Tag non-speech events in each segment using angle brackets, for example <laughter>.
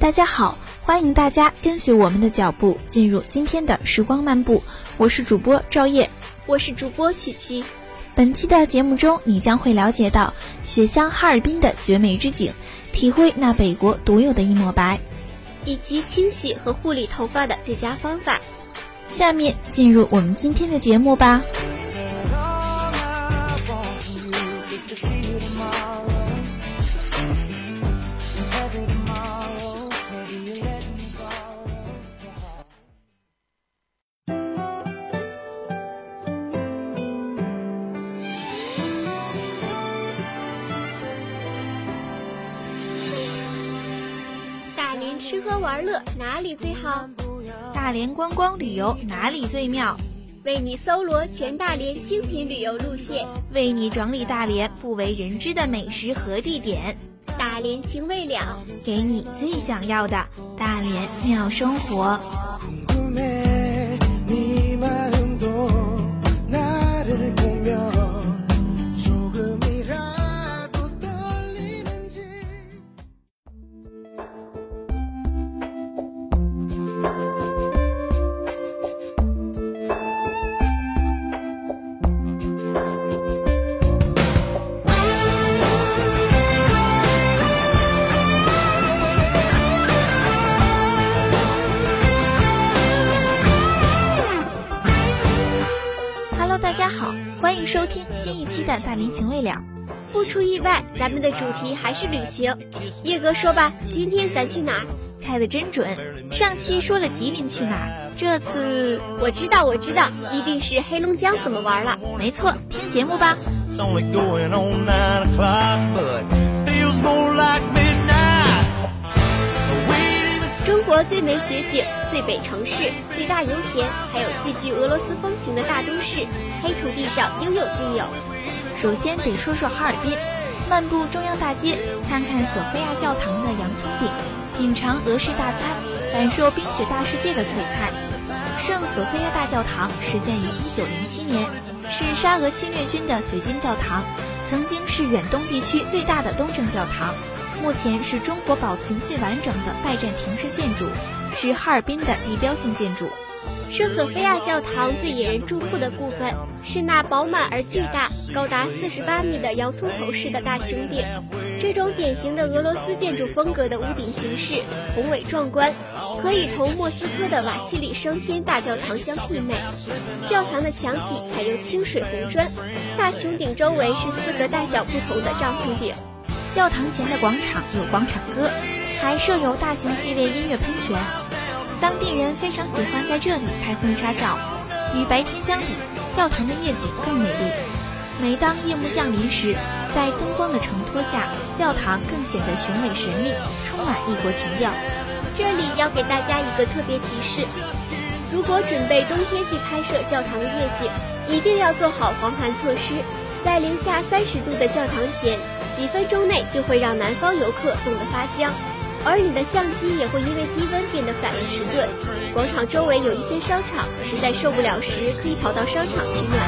大家好，欢迎大家跟随我们的脚步进入今天的时光漫步。我是主播赵烨，我是主播曲奇。本期的节目中，你将会了解到雪乡哈尔滨的绝美之景，体会那北国独有的一抹白，以及清洗和护理头发的最佳方法。下面进入我们今天的节目吧。吃喝玩乐哪里最好？大连观光旅游哪里最妙？为你搜罗全大连精品旅游路线，为你整理大连不为人知的美食和地点。大连情未了，给你最想要的大连妙生活。期的《大连情未了》。不出意外，咱们的主题还是旅行。叶哥说吧，今天咱去哪儿？猜的真准！上期说了吉林去哪儿，这次我知道，我知道，一定是黑龙江怎么玩了。没错，听节目吧。中国最美雪景、最北城市、最大油田，还有最具俄罗斯风情的大都市，黑土地上应有尽有。首先得说说哈尔滨，漫步中央大街，看看索菲亚教堂的洋葱饼，品尝俄式大餐，感受冰雪大世界的璀璨。圣索菲亚大教堂始建于1907年，是沙俄侵略军的随军教堂，曾经是远东地区最大的东正教堂。目前是中国保存最完整的拜占庭式建筑，是哈尔滨的地标性建筑。圣索菲亚教堂最引人注目的部分是那饱满而巨大、高达四十八米的洋葱头式的大穹顶。这种典型的俄罗斯建筑风格的屋顶形式宏伟壮观，可以同莫斯科的瓦西里升天大教堂相媲美。教堂的墙体采用清水红砖，大穹顶周围是四个大小不同的帐篷顶。教堂前的广场有广场歌，还设有大型系列音乐喷泉，当地人非常喜欢在这里拍婚纱照。与白天相比，教堂的夜景更美丽。每当夜幕降临时，在灯光的承托下，教堂更显得雄伟神秘，充满异国情调。这里要给大家一个特别提示：如果准备冬天去拍摄教堂的夜景，一定要做好防寒措施。在零下三十度的教堂前。几分钟内就会让南方游客冻得发僵，而你的相机也会因为低温变得反应迟钝。广场周围有一些商场，实在受不了时可以跑到商场取暖。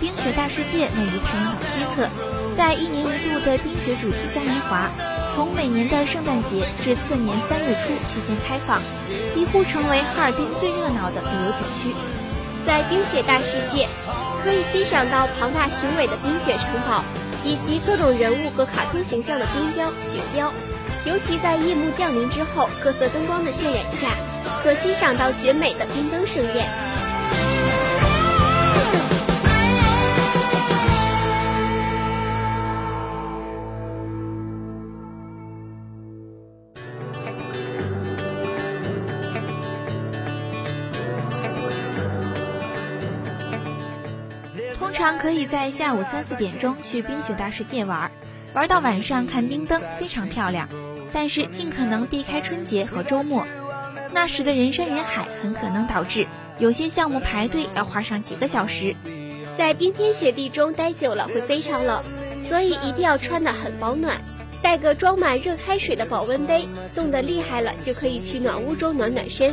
冰雪大世界位于太阳岛西侧，在一年一度的冰雪主题嘉年华。从每年的圣诞节至次年三月初期间开放，几乎成为哈尔滨最热闹的旅游景区。在冰雪大世界，可以欣赏到庞大雄伟的冰雪城堡，以及各种人物和卡通形象的冰雕、雪雕。尤其在夜幕降临之后，各色灯光的渲染下，可欣赏到绝美的冰灯盛宴。常可以在下午三四点钟去冰雪大世界玩，玩到晚上看冰灯非常漂亮。但是尽可能避开春节和周末，那时的人山人海很可能导致有些项目排队要花上几个小时。在冰天雪地中待久了会非常冷，所以一定要穿得很保暖。带个装满热开水的保温杯，冻得厉害了就可以去暖屋中暖暖身。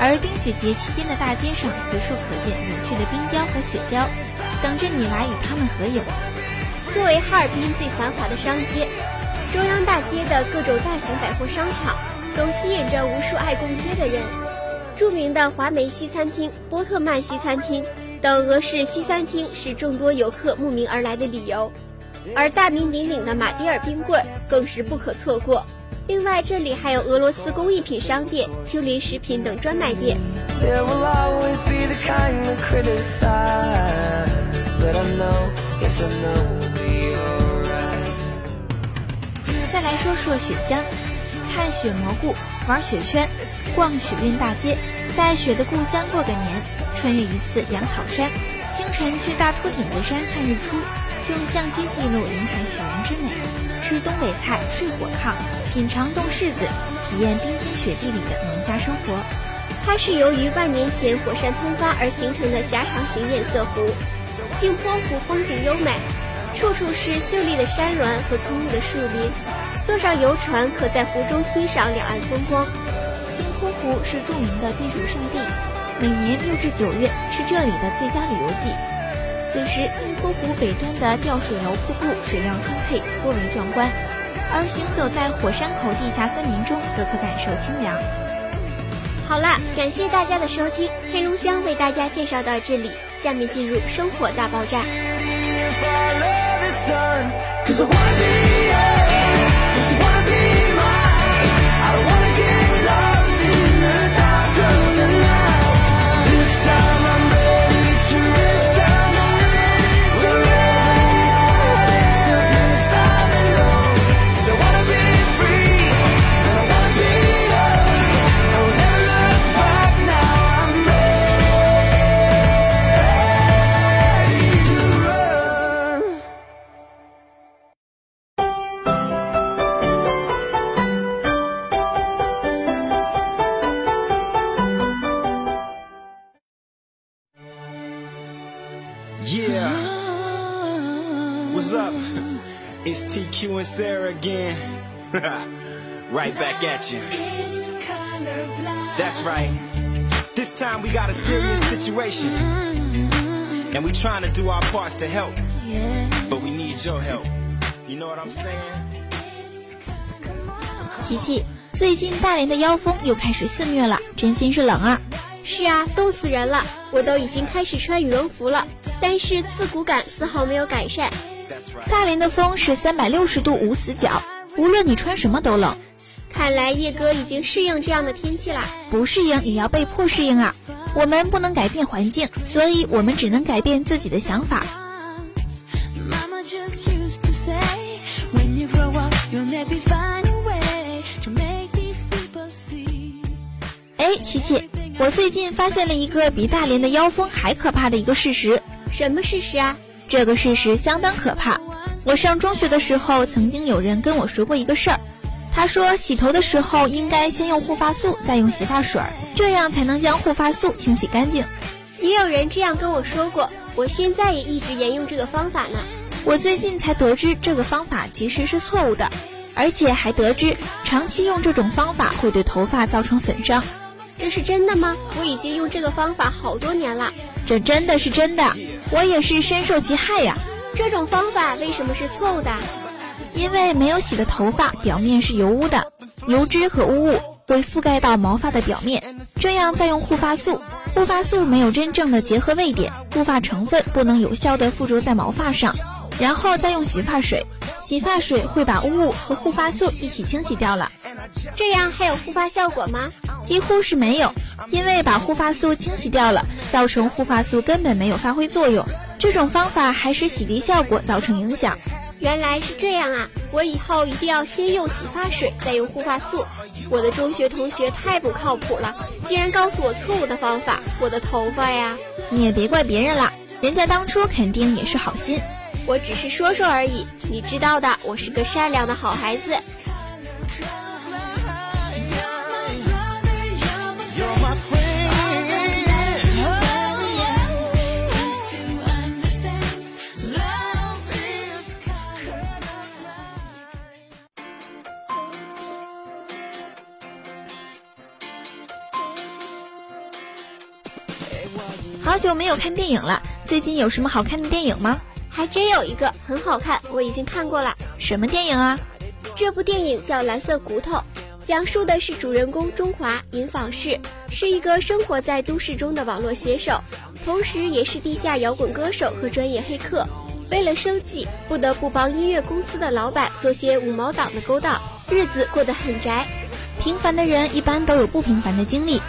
而冰雪节期间的大街上，随处可见有趣的冰雕和雪雕，等着你来与他们合影。作为哈尔滨最繁华的商街，中央大街的各种大型百货商场都吸引着无数爱逛街的人。著名的华梅西餐厅、波特曼西餐厅。等俄式西餐厅是众多游客慕名而来的理由，而大名鼎鼎的马迭尔冰棍更是不可错过。另外，这里还有俄罗斯工艺品商店、秋林食品等专卖店。再来说说雪乡，看雪蘑菇，玩雪圈，逛雪韵大街，在雪的故乡过个年。穿越一次羊草山，清晨去大秃顶子山看日出，用相机记录林海雪原之美，吃东北菜，睡火炕，品尝冻柿子，体验冰天雪地里的农家生活。它是由于万年前火山喷发而形成的狭长型堰塞湖。镜泊湖风景优美，处处是秀丽的山峦和葱郁的树林。坐上游船，可在湖中欣赏两岸风光。镜泊湖是著名的避暑胜地。每年六至九月是这里的最佳旅游季，此时镜泊湖北端的吊水楼瀑布水量充沛，颇为壮观；而行走在火山口地下森林中，则可感受清凉。好了，感谢大家的收听，黑龙江为大家介绍到这里，下面进入生活大爆炸。<laughs> Sarah again. <laughs> right back at you. That's right. This time we got a serious situation. And we trying to do our parts to help. But we need your help. You know what I'm saying? 琪琪，最近大连的妖风又开始肆虐了，真心是冷啊！ 是啊，冻死人了！我都已经开始穿羽绒服了，但是刺骨感丝毫没有改善。大连的风是三百六十度无死角，无论你穿什么都冷。看来叶哥已经适应这样的天气啦。不适应也要被迫适应啊！我们不能改变环境，所以我们只能改变自己的想法。哎，琪琪，我最近发现了一个比大连的妖风还可怕的一个事实。什么事实啊？这个事实相当可怕。我上中学的时候，曾经有人跟我说过一个事儿。他说，洗头的时候应该先用护发素，再用洗发水，这样才能将护发素清洗干净。也有人这样跟我说过，我现在也一直沿用这个方法呢。我最近才得知这个方法其实是错误的，而且还得知长期用这种方法会对头发造成损伤。这是真的吗？我已经用这个方法好多年了。这真的是真的。我也是深受其害呀！这种方法为什么是错误的？因为没有洗的头发表面是油污的，油脂和污物会覆盖到毛发的表面。这样再用护发素，护发素没有真正的结合位点，护发成分不能有效的附着在毛发上。然后再用洗发水，洗发水会把污物和护发素一起清洗掉了。这样还有护发效果吗？几乎是没有，因为把护发素清洗掉了，造成护发素根本没有发挥作用。这种方法还使洗涤效果造成影响。原来是这样啊！我以后一定要先用洗发水，再用护发素。我的中学同学太不靠谱了，竟然告诉我错误的方法。我的头发呀！你也别怪别人了，人家当初肯定也是好心。我只是说说而已，你知道的，我是个善良的好孩子。好久没有看电影了，最近有什么好看的电影吗？还真有一个很好看，我已经看过了。什么电影啊？这部电影叫《蓝色骨头》，讲述的是主人公中华尹访士，是一个生活在都市中的网络写手，同时也是地下摇滚歌手和专业黑客。为了生计，不得不帮音乐公司的老板做些五毛党的勾当，日子过得很宅。平凡的人一般都有不平凡的经历。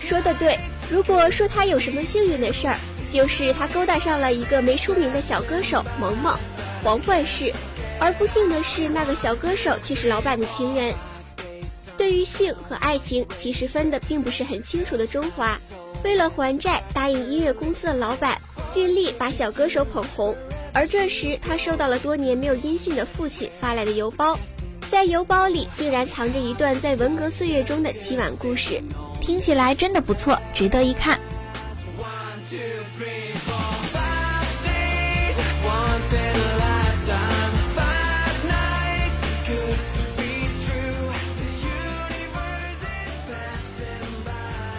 说的对。如果说他有什么幸运的事儿，就是他勾搭上了一个没出名的小歌手萌萌，黄冠世；而不幸的是，那个小歌手却是老板的情人。对于性和爱情，其实分的并不是很清楚的中华，为了还债，答应音乐公司的老板，尽力把小歌手捧红。而这时，他收到了多年没有音讯的父亲发来的邮包，在邮包里竟然藏着一段在文革岁月中的凄婉故事。听起来真的不错，值得一看。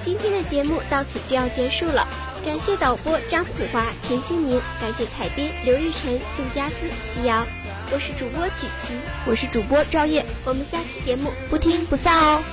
今天的节目到此就要结束了，感谢导播张普华、陈清明，感谢采编刘玉晨、杜佳思、徐瑶，我是主播曲奇，我是主播赵烨，我们下期节目不听不散哦。